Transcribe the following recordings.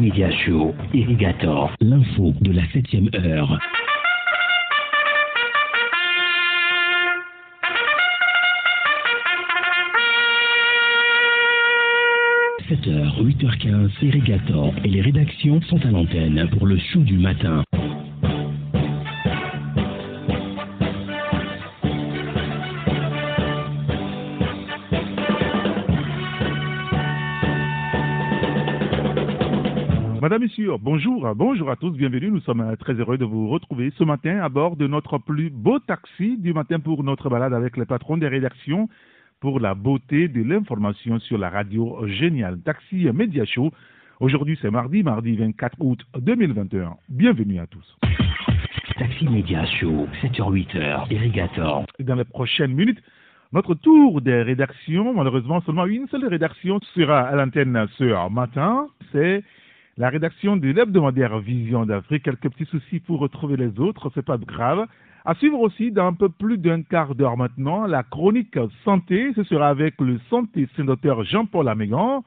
Media Show, Irrigator, l'info de la 7 heure. – 7h, 8h15, Irrigator et les rédactions sont à l'antenne pour le show du matin. Madame, Monsieur, bonjour, bonjour à tous, bienvenue. Nous sommes très heureux de vous retrouver ce matin à bord de notre plus beau taxi du matin pour notre balade avec les patrons des rédactions pour la beauté de l'information sur la radio géniale Taxi Média Show. Aujourd'hui, c'est mardi, mardi 24 août 2021. Bienvenue à tous. Taxi Média Show, 7h-8h, Irrigator. Dans les prochaines minutes, notre tour des rédactions, malheureusement, seulement une seule rédaction sera à l'antenne ce matin. C'est la rédaction de l'hebdomadaire Vision d'Afrique, quelques petits soucis pour retrouver les autres, c'est pas grave. À suivre aussi dans un peu plus d'un quart d'heure maintenant, la chronique santé, ce sera avec le santé sénateur Jean-Paul Amégan.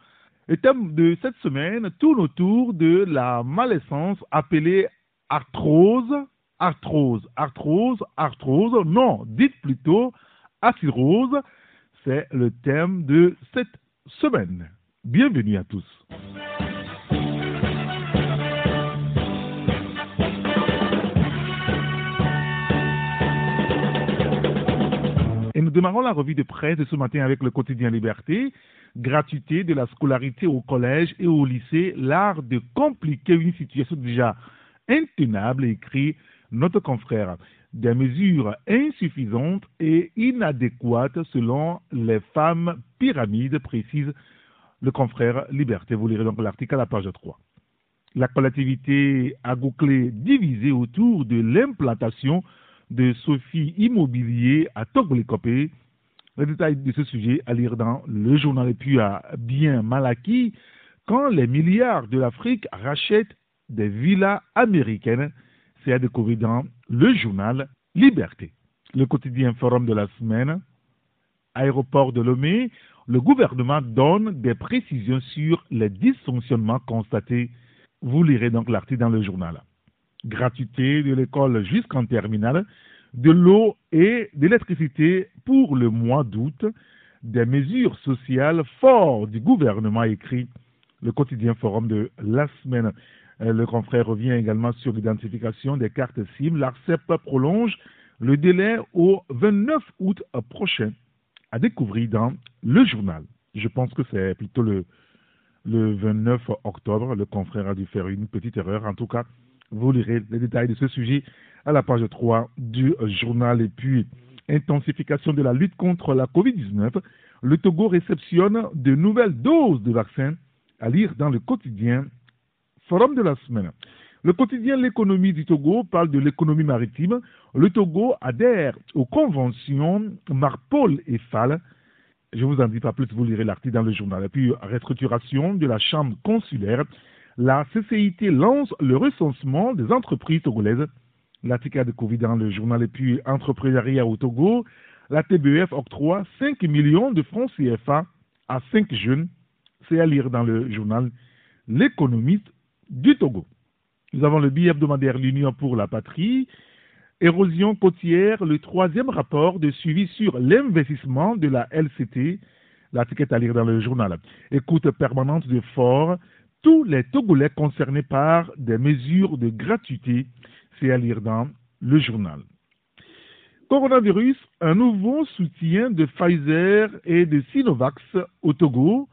Le thème de cette semaine tourne autour de la malaisance appelée arthrose, arthrose, arthrose, arthrose, non, dites plutôt acirose. C'est le thème de cette semaine. Bienvenue à tous. Démarrons la revue de presse de ce matin avec le quotidien Liberté. Gratuité de la scolarité au collège et au lycée, l'art de compliquer une situation déjà intenable, écrit notre confrère. Des mesures insuffisantes et inadéquates selon les femmes pyramides, précise le confrère Liberté. Vous lirez donc l'article à la page 3. La collectivité a bouclé divisée autour de l'implantation de Sophie Immobilier à Togbolikopé. Les détails de ce sujet à lire dans le journal et puis à bien mal acquis quand les milliards de l'Afrique rachètent des villas américaines. C'est à découvrir dans le journal Liberté. Le quotidien forum de la semaine. Aéroport de Lomé, le gouvernement donne des précisions sur les dysfonctionnements constatés. Vous lirez donc l'article dans le journal gratuité de l'école jusqu'en terminale, de l'eau et de l'électricité pour le mois d'août, des mesures sociales fortes du gouvernement écrit le quotidien forum de la semaine. Euh, le confrère revient également sur l'identification des cartes SIM. L'ARCEP prolonge le délai au 29 août prochain à découvrir dans le journal. Je pense que c'est plutôt le, le 29 octobre. Le confrère a dû faire une petite erreur. En tout cas, vous lirez les détails de ce sujet à la page 3 du journal. Et puis, intensification de la lutte contre la COVID-19. Le Togo réceptionne de nouvelles doses de vaccins à lire dans le quotidien Forum de la semaine. Le quotidien L'économie du Togo parle de l'économie maritime. Le Togo adhère aux conventions Marpol et FAL. Je ne vous en dis pas plus, vous lirez l'article dans le journal. Et puis, restructuration de la chambre consulaire la CCIT lance le recensement des entreprises togolaises. L'article de Covid dans le journal et puis Entrepreneuriat au Togo. La TBF octroie 5 millions de francs CFA à 5 jeunes. C'est à lire dans le journal L'économiste du Togo. Nous avons le billet hebdomadaire L'Union pour la patrie. Érosion côtière, le troisième rapport de suivi sur l'investissement de la LCT. Est à lire dans le journal. Écoute permanente de fort, tous les Togolais concernés par des mesures de gratuité. C'est à lire dans le journal. Coronavirus, un nouveau soutien de Pfizer et de Sinovac au Togo.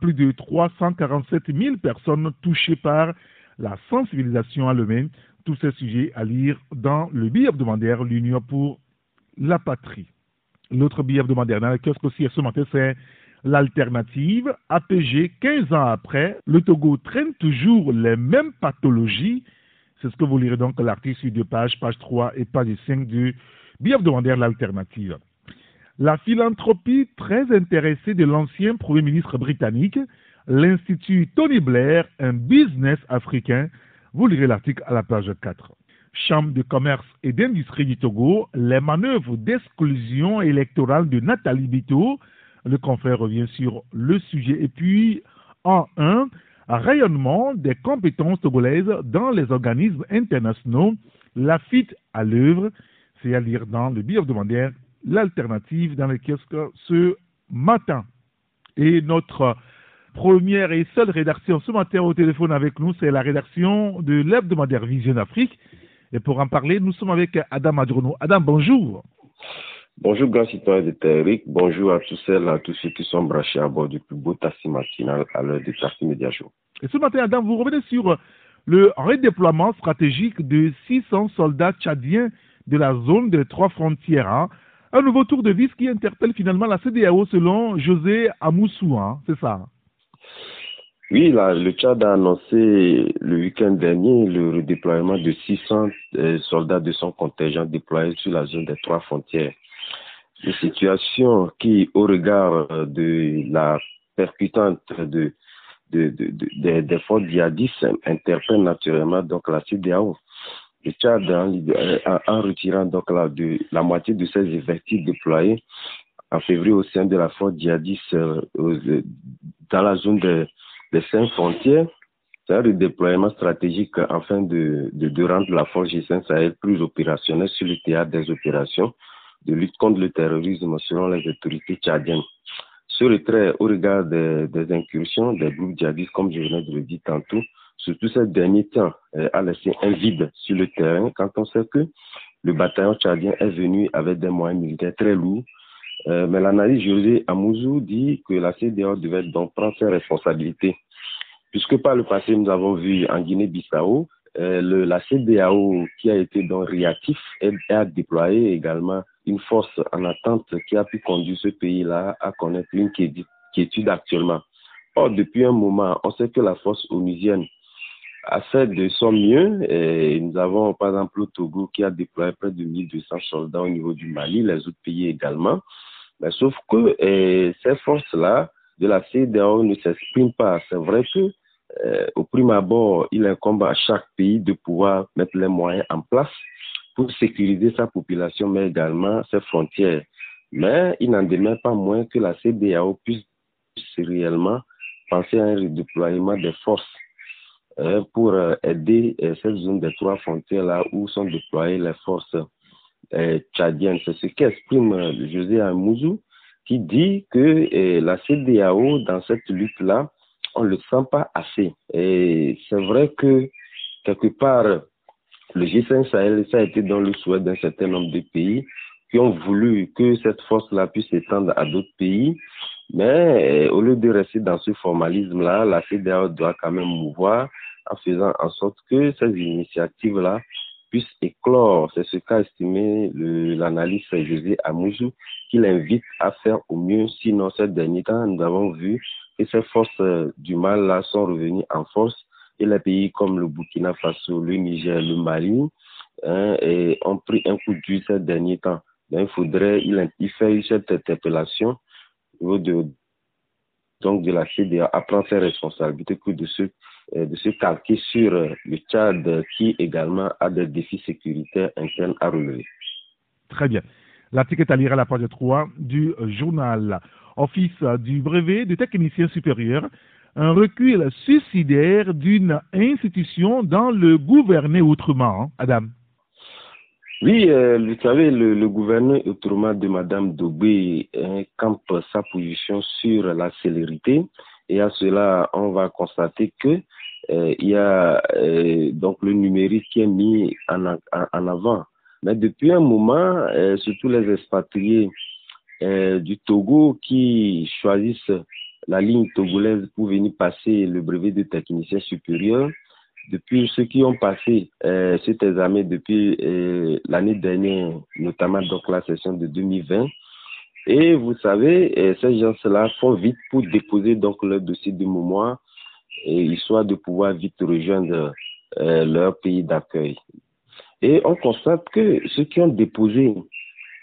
Plus de 347 000 personnes touchées par la sensibilisation à l'humain. Tous ces sujets à lire dans le billet hebdomadaire L'Union pour la patrie. L'autre billet hebdomadaire dans le kiosque aussi ce matin, c'est L'alternative, APG, 15 ans après, le Togo traîne toujours les mêmes pathologies. C'est ce que vous lirez donc l'article sur deux pages, page 3 et page 5 du hebdomadaire L'alternative. La philanthropie très intéressée de l'ancien Premier ministre britannique, l'Institut Tony Blair, un business africain. Vous lirez l'article à la page 4. Chambre de commerce et d'industrie du Togo, les manœuvres d'exclusion électorale de Nathalie Bito, le confrère revient sur le sujet. Et puis, en un, rayonnement des compétences togolaises dans les organismes internationaux, la FIT à l'œuvre, c'est à lire dans le billet hebdomadaire l'alternative dans les kiosques ce matin. Et notre première et seule rédaction ce matin au téléphone avec nous, c'est la rédaction de l'hebdomadaire Vision Afrique. Et pour en parler, nous sommes avec Adam Adrono. Adam, bonjour. Bonjour, grand citoyen de Terric. Bonjour à tous celles, à tous ceux qui sont branchés à bord du plus beau taxi matinal à l'heure du taxi média Et ce matin, Adam, vous revenez sur le redéploiement stratégique de 600 soldats tchadiens de la zone des trois frontières. Hein. Un nouveau tour de vis qui interpelle finalement la CDAO selon José Amoussou, hein, c'est ça oui, le Tchad a annoncé le week-end dernier le redéploiement de 600 euh, soldats de son contingent déployés sur la zone des trois frontières. Une situation qui, au regard euh, de la percutante de, des forces djihadistes, interpelle naturellement donc la CDAO. Le Tchad, en, retirant donc la, de, moitié de ses effectifs déployés en février au sein de la force djihadiste euh, dans la zone de les cinq frontières, c'est un redéploiement stratégique afin de, de, rendre la force G5 Sahel plus opérationnelle sur le théâtre des opérations de lutte contre le terrorisme selon les autorités tchadiennes. Ce retrait au regard des, incursions des groupes djihadistes, comme je venais de le dire tantôt, surtout ces derniers temps, euh, a laissé un vide sur le terrain quand on sait que le bataillon tchadien est venu avec des moyens militaires très lourds euh, mais l'analyse José Amouzou dit que la CDAO devait donc prendre ses responsabilités. Puisque par le passé, nous avons vu en Guinée-Bissau, euh, la CDAO qui a été donc réactif et, a déployé également une force en attente qui a pu conduire ce pays-là à connaître une quiétude actuellement. Or, depuis un moment, on sait que la force onusienne a fait de son mieux. Et nous avons par exemple le Togo qui a déployé près de 1200 soldats au niveau du Mali, les autres pays également. Mais sauf que euh, ces forces-là de la CEDEAO ne s'expriment pas. C'est vrai que euh, au prime abord, il incombe à chaque pays de pouvoir mettre les moyens en place pour sécuriser sa population, mais également ses frontières. Mais il n'en demeure pas moins que la CEDEAO puisse réellement penser à un redéploiement des forces euh, pour aider cette zone des trois frontières là où sont déployées les forces euh, tchadienne. C'est ce qu'exprime euh, José Amouzou, qui dit que euh, la CDAO, dans cette lutte-là, on ne le sent pas assez. Et c'est vrai que, quelque part, le G5 Sahel, ça a été dans le souhait d'un certain nombre de pays qui ont voulu que cette force-là puisse s'étendre à d'autres pays. Mais au lieu de rester dans ce formalisme-là, la CDAO doit quand même mouvoir en faisant en sorte que ces initiatives-là puisse éclore. C'est ce qu'a estimé l'analyste José Amouzou, qui l'invite à faire au mieux. Sinon, ces derniers temps, nous avons vu que ces forces euh, du mal là sont revenues en force et les pays comme le Burkina Faso, le Niger, le Mali hein, ont pris un coup de ces derniers temps. il faudrait, il, il fait cette interpellation au de, donc de la CDA à prendre ses responsabilités que de se euh, de se calquer sur euh, le Tchad qui également a des défis sécuritaires internes à relever. Très bien. L'article est à lire à la page 3 du journal. Office du brevet de technicien supérieur, un recul suicidaire d'une institution dans le gouvernement autrement. Adam? Oui, euh, vous savez, le, le gouvernement autrement de Mme Dobé campe sa position sur la célérité et à cela, on va constater que euh, il y a euh, donc le numérique qui est mis en, en, avant. Mais depuis un moment, surtout les expatriés du Togo qui choisissent la ligne togolaise pour venir passer le brevet de technicien supérieur, depuis ceux qui ont passé euh, cet examen depuis l'année dernière, notamment donc la session de 2020, et vous savez, euh, ces gens-là font vite pour déposer donc leur dossier de mémoire, et histoire de pouvoir vite rejoindre euh, leur pays d'accueil. Et on constate que ceux qui ont déposé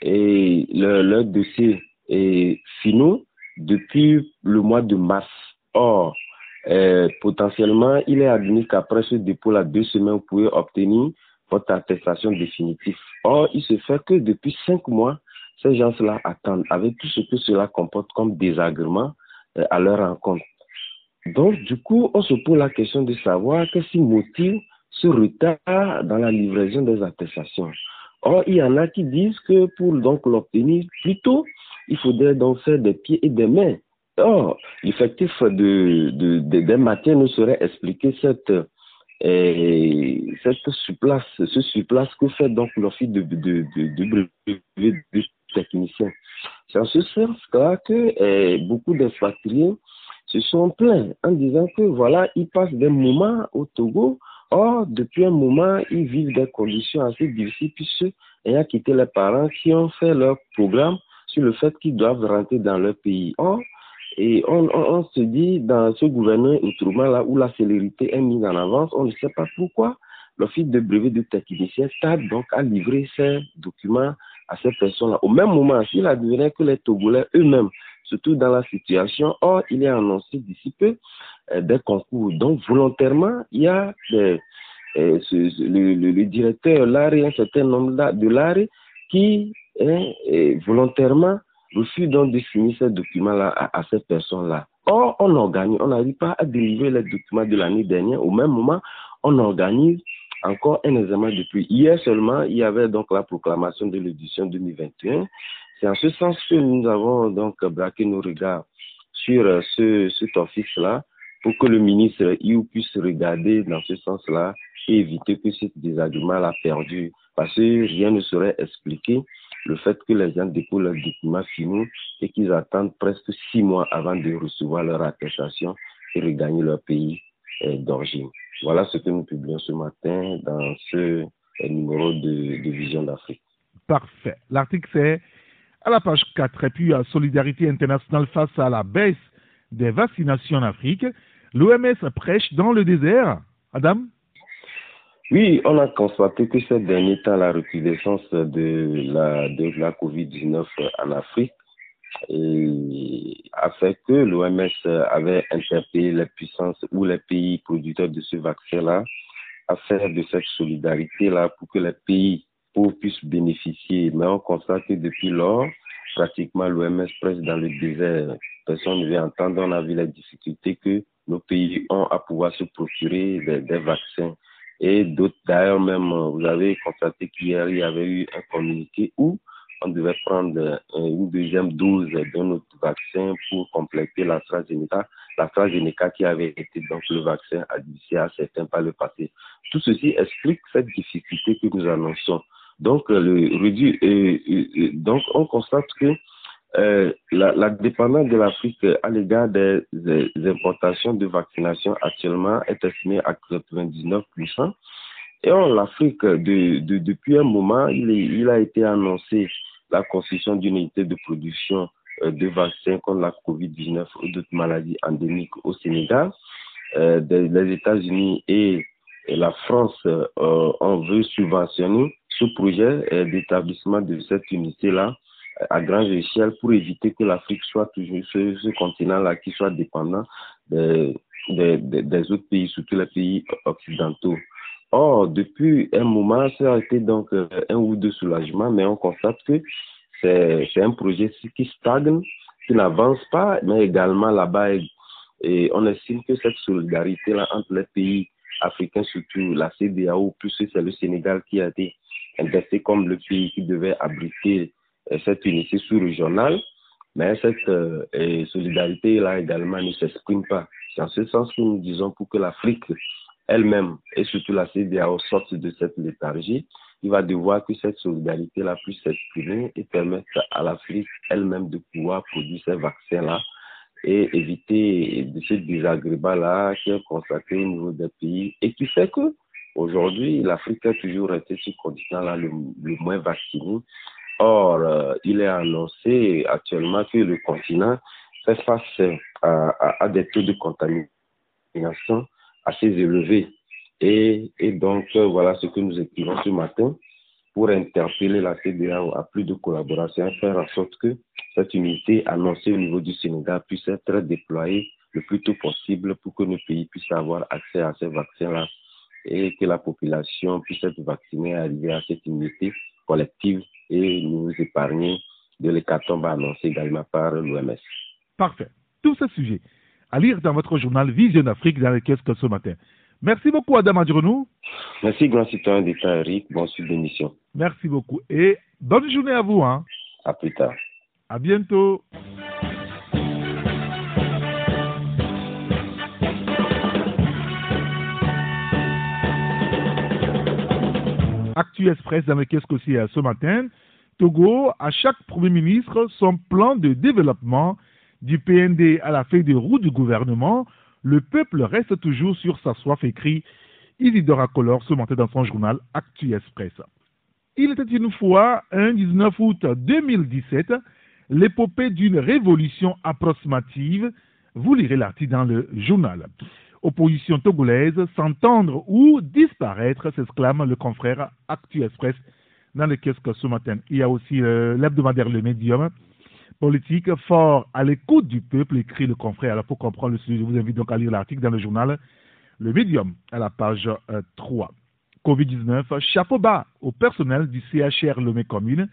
et leur, leur dossier est finaux depuis le mois de mars. Or, euh, potentiellement, il est admis qu'après ce dépôt, là, deux semaines, vous pouvez obtenir votre attestation définitive. Or, il se fait que depuis cinq mois, ces gens-là attendent avec tout ce que cela comporte comme désagrément euh, à leur rencontre. Donc, du coup, on se pose la question de savoir qu'est-ce qui motive ce retard dans la livraison des attestations. Or, il y en a qui disent que pour donc l'obtenir plus tôt, il faudrait donc faire des pieds et des mains. Or, l'effectif de, de, des matières ne saurait expliquer cette, et euh, cette surplace, ce surplace que fait donc l'office de, de, de, de, technicien. C'est en ce sens-là que euh, beaucoup d'expatriés se sont plaints en disant que voilà, ils passent des moments au Togo. Or, depuis un moment, ils vivent des conditions assez difficiles puisque ayant quitté les parents qui ont fait leur programme sur le fait qu'ils doivent rentrer dans leur pays. Or, et on, se dit dans ce gouvernement autrement là où la célérité est mise en avance, on ne sait pas pourquoi l'office de brevet de technicien tarde donc à livrer ces documents à ces personnes-là. Au même moment, s'il advirait que les Togolais eux-mêmes surtout dans la situation. Or, il est annoncé d'ici peu euh, des concours. Donc, volontairement, il y a euh, le, directeur Larry, un certain nombre de Larry, qui est volontairement refuse donc de signer ces documents-là à, à, ces personnes-là. Or, on organise, on n'arrive pas à délivrer les documents de l'année dernière. Au même moment, on organise encore un examen depuis hier seulement. Il y avait donc la proclamation de l'édition 2021 c'est en ce sens que nous avons donc braqué nos regards sur euh, ce, cet office-là pour que le ministre IU puisse regarder dans ce sens-là et éviter que ce désagrément-là perdu. Parce que rien ne saurait expliquer le fait que les gens déposent leurs documents finaux et qu'ils attendent presque six mois avant de recevoir leur attestation et regagner leur pays euh, d'origine. Voilà ce que nous publions ce matin dans ce euh, numéro de, de Vision d'Afrique. Parfait. L'article c'est à la page 4, et puis à Solidarité internationale face à la baisse des vaccinations en Afrique, l'OMS prêche dans le désert. Adam? Oui, on a constaté que ces derniers temps, la recrudescence de la, de la COVID-19 en Afrique a fait que l'OMS avait interpellé les puissances ou les pays producteurs de ce vaccin-là à faire de cette solidarité-là pour que les pays pour puissent bénéficier. Mais on constate que depuis lors, pratiquement l'OMS presse dans le désert. Personne ne veut entendre. On a vu les difficultés que nos pays ont à pouvoir se procurer des, vaccins. Et d'autres, d'ailleurs, même, vous avez constaté qu'hier, il y avait eu un communiqué où on devait prendre une deuxième dose de notre vaccin pour compléter l'AstraZeneca, l'AstraZeneca qui avait été donc le vaccin adressé à certains par le passé. Tout ceci explique cette difficulté que nous annonçons. Donc, euh, le donc on constate que euh, la, la, dépendance de l'Afrique à l'égard des, importations de vaccination actuellement est estimée à 99%. Et en l'Afrique, de, de, depuis un moment, il, il, a été annoncé la construction d'une unité de production euh, de vaccins contre la COVID-19 ou d'autres maladies endémiques au Sénégal. Euh, des, les États-Unis et, et, la France euh, on veut subventionner ce projet d'établissement de cette unité-là à grande échelle pour éviter que l'Afrique soit toujours ce, continent-là qui soit dépendant des, autres pays, surtout les pays occidentaux. Or, depuis un moment, ça a été donc un ou deux soulagements, mais on constate que c'est un projet qui stagne, qui n'avance pas, mais également là-bas, et on estime que cette solidarité-là entre les pays africains, surtout la CDAO, plus c'est le Sénégal qui a été indexé comme le pays qui devait abriter euh, cette unité sous-régionale. Mais cette euh, solidarité-là également ne s'exprime pas. C'est en ce sens que nous disons pour que l'Afrique elle-même et surtout la CDAO sortent de cette léthargie, il va devoir que cette solidarité-là puisse s'exprimer et permettre à l'Afrique elle-même de pouvoir produire ces vaccins-là et éviter de ce désagrément-là qui est constaté au niveau des pays et qui fait que Aujourd'hui, l'Afrique a toujours resté ce continent-là le, moins vacciné. Or, euh, il est annoncé actuellement que le continent fait face à, des taux de contamination assez élevés. Et, donc, euh, voilà ce que nous écrivons ce matin pour interpeller la CDAO à plus de collaboration faire en sorte que cette unité annoncée au niveau du Sénégal puisse être déployée le plus tôt possible pour que nos pays puissent avoir accès à ces vaccins-là et que la population puisse être vaccinée arriver à cette unité collective et nous épargner de l'hécatombe annoncée également par l'OMS. Parfait. Tous ces sujets à lire dans votre journal Vision Afrique dans les kiosques ce matin. Merci beaucoup, Adam Adjournou. Merci, grand citoyen d'État Eric. Bonne suite d'émission. Merci beaucoup. Et bonne journée à vous. Hein. À plus tard. À bientôt. Actu Express aussi ce matin. Togo, à chaque Premier ministre, son plan de développement du PND à la feuille de route du gouvernement, le peuple reste toujours sur sa soif, écrit Isidora Collor ce matin dans son journal Actu Express. Il était une fois, un 19 août 2017, l'épopée d'une révolution approximative. Vous lirez l'article dans le journal. Opposition togolaise, s'entendre ou disparaître, s'exclame le confrère Actu Express dans le kiosque ce matin. Il y a aussi euh, l'hebdomadaire Le Médium, politique fort à l'écoute du peuple, écrit le confrère. Alors, pour comprendre le sujet, je vous invite donc à lire l'article dans le journal Le Médium, à la page 3. Euh, Covid-19, chapeau bas au personnel du CHR Lomé Commune.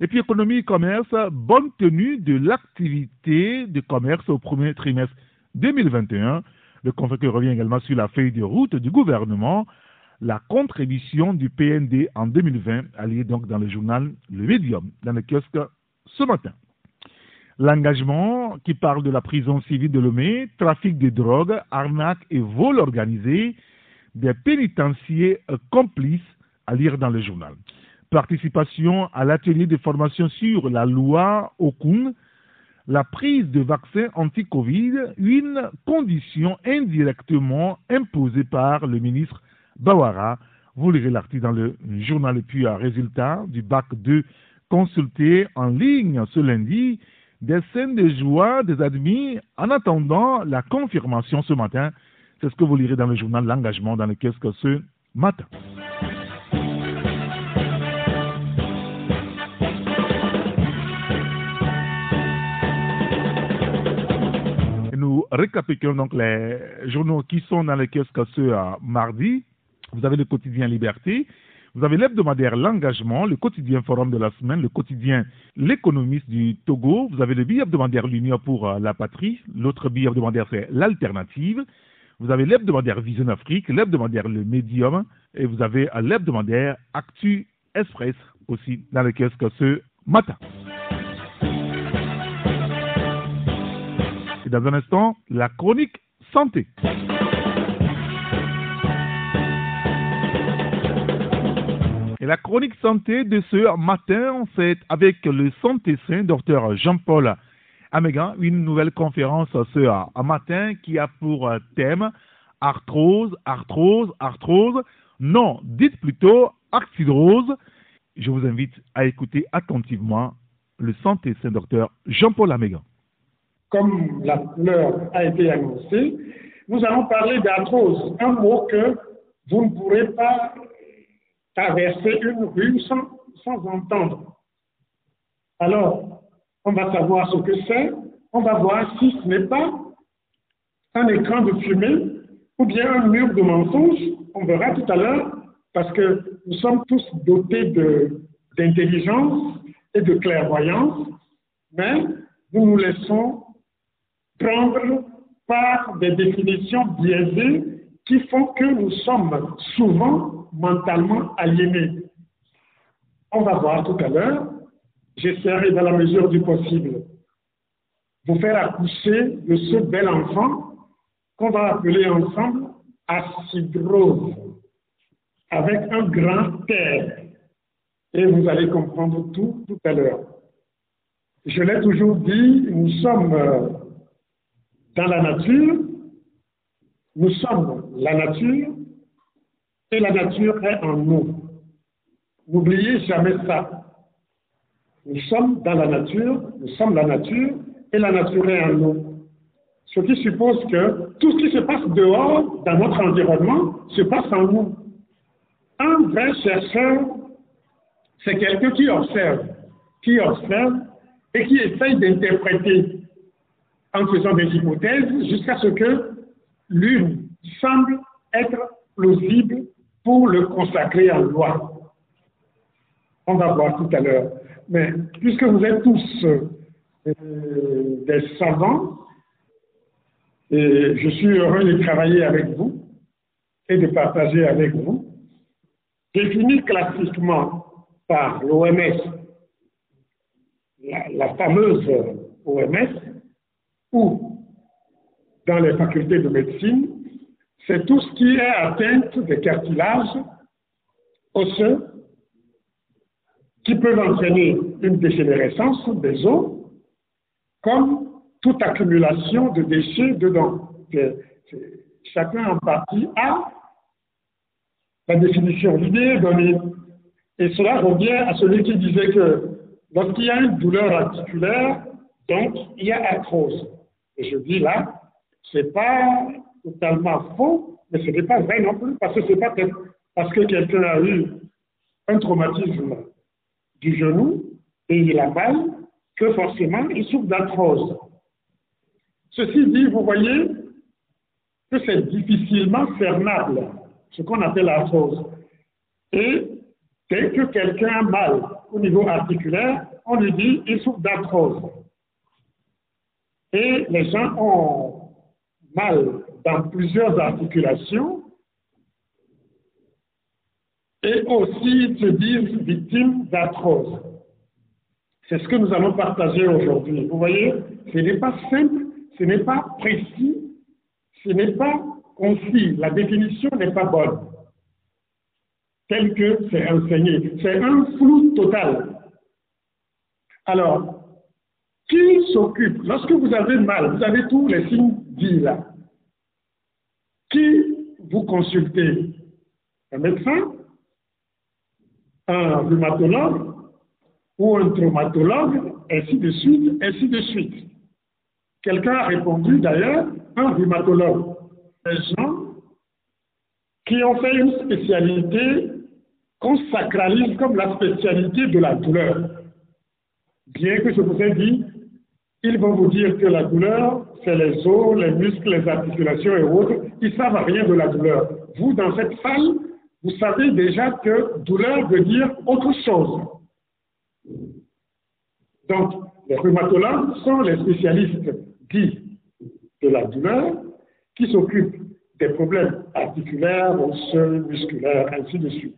Et puis, économie et commerce, bonne tenue de l'activité de commerce au premier trimestre 2021. Le confrère revient également sur la feuille de route du gouvernement la contribution du PND en 2020, alliée donc dans le journal Le Médium, dans le kiosque ce matin. L'engagement qui parle de la prison civile de Lomé, trafic de drogue, arnaque et vol organisé, des pénitenciers complices à lire dans le journal. Participation à l'atelier de formation sur la loi Okun, la prise de vaccins anti-Covid, une condition indirectement imposée par le ministre Bawara. Vous lirez l'article dans le journal et puis un résultat du bac 2 consulté en ligne ce lundi. Des scènes de joie des admis en attendant la confirmation ce matin. C'est ce que vous lirez dans le journal L'engagement dans le que ce matin. Récapitulons donc les journaux qui sont dans le kiosque ce mardi. Vous avez le quotidien Liberté, vous avez l'hebdomadaire L'Engagement, le quotidien Forum de la semaine, le quotidien L'économiste du Togo, vous avez le billet hebdomadaire L'Union pour euh, la patrie, l'autre billet hebdomadaire c'est L'Alternative, vous avez l'hebdomadaire Vision Afrique, l'hebdomadaire Le Médium, et vous avez euh, l'hebdomadaire Actu Express aussi dans le kiosque ce matin. Dans un instant, la chronique santé. Et la chronique santé de ce matin, c'est avec le santé saint, docteur Jean-Paul Amégan, une nouvelle conférence ce matin qui a pour thème arthrose, arthrose, arthrose. Non, dites plutôt arthridrose. Je vous invite à écouter attentivement le santé saint, docteur Jean-Paul Amégan. Comme fleur a été annoncée, nous allons parler d'arthrose, un mot que vous ne pourrez pas traverser une rue sans, sans entendre. Alors, on va savoir ce que c'est, on va voir si ce n'est pas un écran de fumée ou bien un mur de mensonges. On verra tout à l'heure parce que nous sommes tous dotés d'intelligence et de clairvoyance, mais nous nous laissons prendre par des définitions biaisées qui font que nous sommes souvent mentalement aliéné. On va voir tout à l'heure. J'essaierai dans la mesure du possible vous faire accoucher de ce bel enfant qu'on va appeler ensemble acidrose, avec un grand terre. Et vous allez comprendre tout tout à l'heure. Je l'ai toujours dit, nous sommes euh, dans la nature, nous sommes la nature, et la nature est en nous. N'oubliez jamais ça. Nous sommes dans la nature, nous sommes la nature, et la nature est en nous. Ce qui suppose que tout ce qui se passe dehors, dans notre environnement, se passe en nous. Un vrai chercheur, c'est quelqu'un qui observe, qui observe et qui essaye d'interpréter en faisant des hypothèses jusqu'à ce que l'une semble être plausible pour le consacrer en loi. On va voir tout à l'heure. Mais puisque vous êtes tous euh, des savants, Et je suis heureux de travailler avec vous et de partager avec vous. Défini classiquement par l'OMS, la, la fameuse OMS, ou dans les facultés de médecine, c'est tout ce qui est atteinte des cartilages osseux qui peuvent entraîner une dégénérescence des os, comme toute accumulation de déchets dedans. chacun en partie a la définition. L'idée donnée. Et cela revient à celui qui disait que lorsqu'il y a une douleur articulaire, donc il y a arthrose. Et je dis là, c'est pas totalement faux, mais ce n'est pas vrai non plus, parce que c'est pas parce que quelqu'un a eu un traumatisme du genou et il a mal que forcément il souffre d'arthrose. Ceci dit, vous voyez que c'est difficilement cernable, ce qu'on appelle l'arthrose. Et dès que quelqu'un a mal au niveau articulaire, on lui dit il souffre d'arthrose. Et les gens ont mal dans plusieurs articulations et aussi se disent victimes d'arthrose. C'est ce que nous allons partager aujourd'hui. Vous voyez, ce n'est pas simple, ce n'est pas précis, ce n'est pas concis. La définition n'est pas bonne, telle que c'est enseigné. C'est un flou total. Alors, qui s'occupe? Lorsque vous avez mal, vous avez tous les signes dits là. Qui vous consultez? Un médecin? Un rhumatologue? Ou un traumatologue? Ainsi de suite, ainsi de suite. Quelqu'un a répondu d'ailleurs, un rhumatologue. Des gens qui ont fait une spécialité qu'on sacralise comme la spécialité de la douleur. Bien que je vous ai dit, ils vont vous dire que la douleur, c'est les os, les muscles, les articulations et autres. Ils savent rien de la douleur. Vous, dans cette salle, vous savez déjà que douleur veut dire autre chose. Donc, les rhumatologues sont les spécialistes dits de la douleur qui s'occupent des problèmes articulaires, osseux, musculaires, ainsi de suite.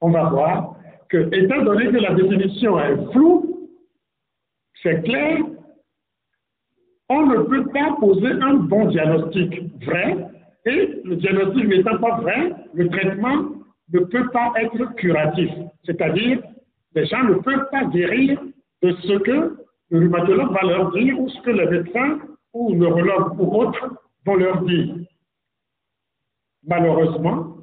On va voir que, étant donné que la définition est floue, c'est clair on ne peut pas poser un bon diagnostic vrai et le diagnostic n'étant pas vrai, le traitement ne peut pas être curatif. C'est-à-dire, les gens ne peuvent pas guérir de ce que le rhumatologue va leur dire ou ce que le médecin ou le ou autre vont leur dire. Malheureusement,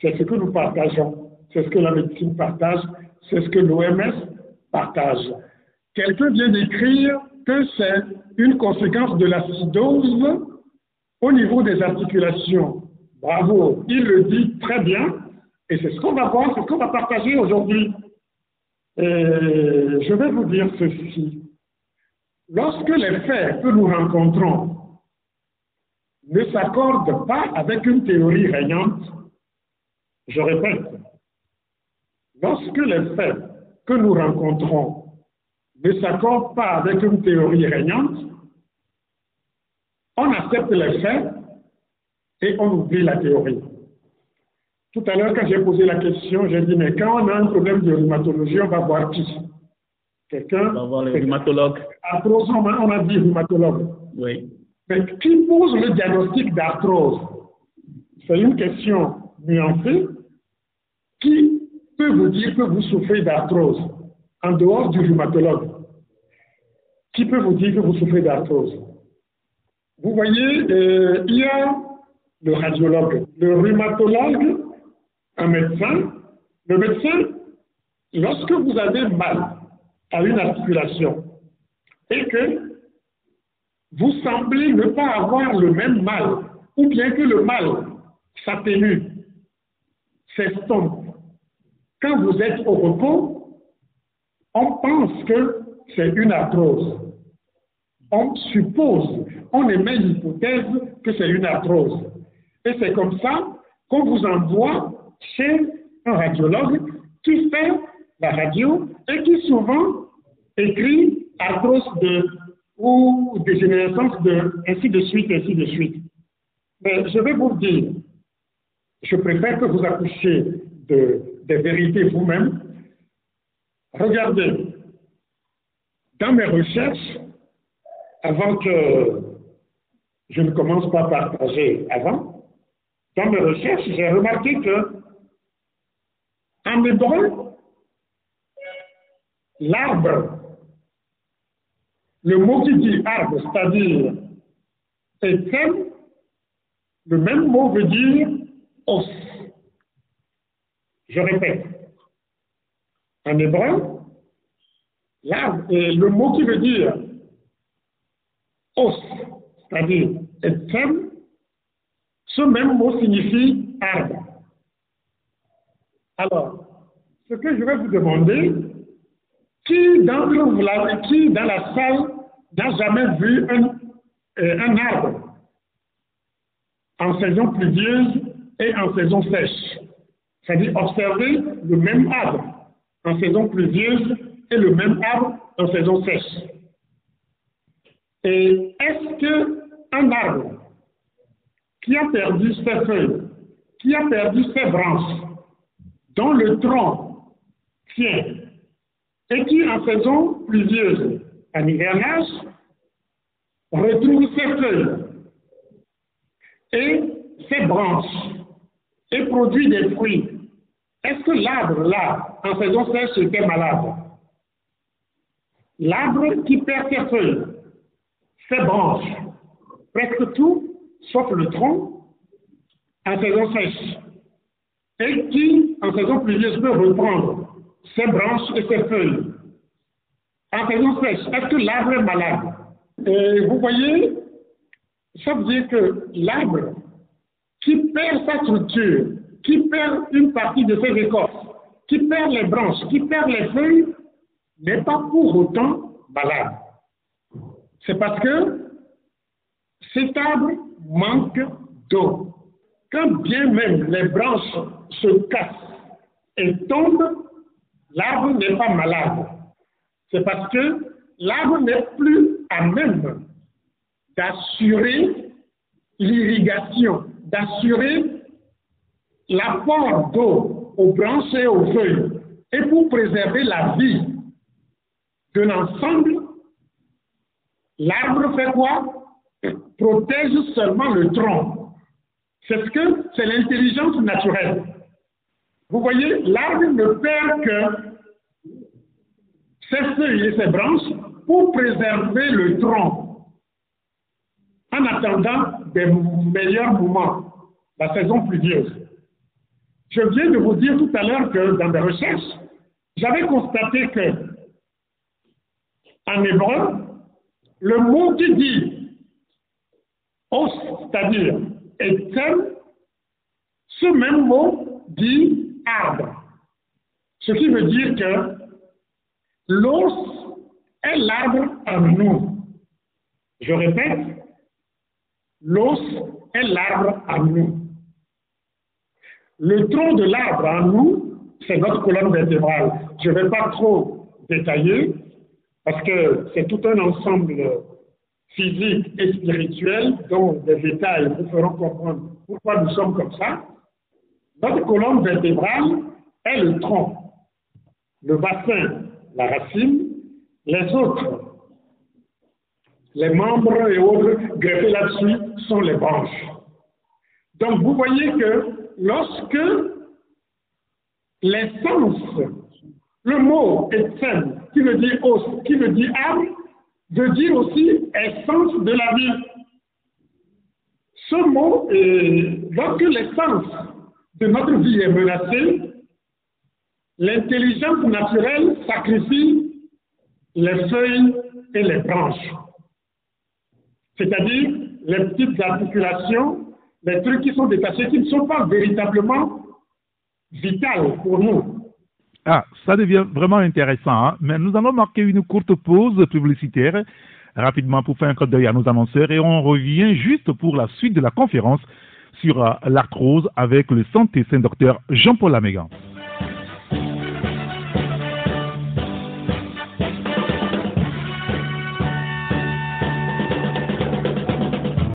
c'est ce que nous partageons, c'est ce que la médecine partage, c'est ce que l'OMS partage. Quelqu'un vient d'écrire que c'est une conséquence de l'acidose au niveau des articulations. Bravo, il le dit très bien, et c'est ce qu'on va voir, c'est ce qu'on va partager aujourd'hui. Je vais vous dire ceci. Lorsque les faits que nous rencontrons ne s'accordent pas avec une théorie régnante, je répète, lorsque les faits que nous rencontrons ne s'accorde pas avec une théorie régnante, on accepte les faits et on oublie la théorie. Tout à l'heure, quand j'ai posé la question, j'ai dit, mais quand on a un problème de rhumatologie, on va voir qui? Quelqu'un? On va voir le rhumatologue. Arthrose, on a dit rhumatologue. Oui. Mais qui pose le diagnostic d'arthrose? C'est une question nuancée. Qui peut vous dire que vous souffrez d'arthrose? En dehors du rhumatologue Qui peut vous dire que vous souffrez d'arthrose? Vous voyez, euh, il y a le radiologue, le rhumatologue, un médecin. Le médecin, lorsque vous avez mal à une articulation et que vous semblez ne pas avoir le même mal, ou bien que le mal s'atténue, s'estompe, quand vous êtes au repos, on pense que c'est une arthrose. On suppose, on émet l'hypothèse que c'est une arthrose. Et c'est comme ça qu'on vous envoie chez un radiologue qui fait la radio et qui souvent écrit arthrose de ou dégénérescence de, ainsi de suite, ainsi de suite. Mais je vais vous dire, je préfère que vous accouchiez de, des vérités vous-même. Regardez, dans mes recherches, avant que je ne commence pas à partager avant, dans mes recherches, j'ai remarqué que en hébreu, l'arbre, le mot qui dit arbre, c'est-à-dire Ethel, le même mot veut dire os. Je répète. En hébreu, l'arbre, le mot qui veut dire os, c'est-à-dire Ethel, ce même mot signifie arbre. Alors, ce que je vais vous demander, qui d'entre vous, qui dans la salle n'a jamais vu un, euh, un arbre en saison pluvieuse et en saison sèche? C'est-à-dire observer le même arbre en saison pluvieuse et le même arbre en saison sèche. Et est-ce qu'un arbre qui a perdu ses feuilles, qui a perdu ses branches, dont le tronc tient et qui, en saison pluvieuse, en hivernage, retrouve ses feuilles et ses branches et produit des fruits. Est-ce que l'arbre, là, en saison sèche, était malade L'arbre qui perd ses feuilles, ses branches, presque tout, sauf le tronc, en saison sèche, et qui, en saison pluvieuse, peut reprendre ses branches et ses feuilles. En saison sèche, est-ce que l'arbre est malade? Et Vous voyez, ça veut dire que l'arbre qui perd sa structure, qui perd une partie de ses écorces, qui perd les branches, qui perd les feuilles, n'est pas pour autant malade. C'est parce que cet arbre manque d'eau. Quand bien même les branches se cassent et tombent, l'arbre n'est pas malade. C'est parce que l'arbre n'est plus à même d'assurer l'irrigation, d'assurer l'apport d'eau aux branches et aux feuilles. Et pour préserver la vie de l'ensemble, l'arbre fait quoi? Protège seulement le tronc. C'est ce que c'est l'intelligence naturelle. Vous voyez, l'arbre ne perd que ses feuilles et ses branches pour préserver le tronc en attendant des meilleurs moments, la saison pluvieuse. Je viens de vous dire tout à l'heure que dans mes recherches, j'avais constaté que en hébreu, le mot qui dit os, c'est-à-dire etem, ce même mot dit arbre. Ce qui veut dire que l'os est l'arbre en nous. Je répète, l'os est l'arbre en nous. Le tronc de l'arbre en nous, c'est notre colonne vertébrale. Je ne vais pas trop détailler parce que c'est tout un ensemble physique et spirituel dont des détails vous feront comprendre pourquoi nous sommes comme ça. Notre colonne vertébrale est le tronc, le bassin, la racine, les autres, les membres et autres greffés là-dessus sont les branches. Donc vous voyez que lorsque l'essence, le mot essence, qui veut dire os, qui veut dire âme, veut dire aussi essence de la vie. Ce mot, lorsque l'essence de notre vie est menacée, l'intelligence naturelle sacrifie les feuilles et les branches, c'est-à-dire les petites articulations des trucs qui sont détachés, qui ne sont pas véritablement vitaux pour nous. Ah, ça devient vraiment intéressant. Hein. Mais nous allons marquer une courte pause publicitaire rapidement pour faire un code d'œil à nos annonceurs et on revient juste pour la suite de la conférence sur euh, l'arthrose avec le santé saint docteur Jean-Paul Amégan.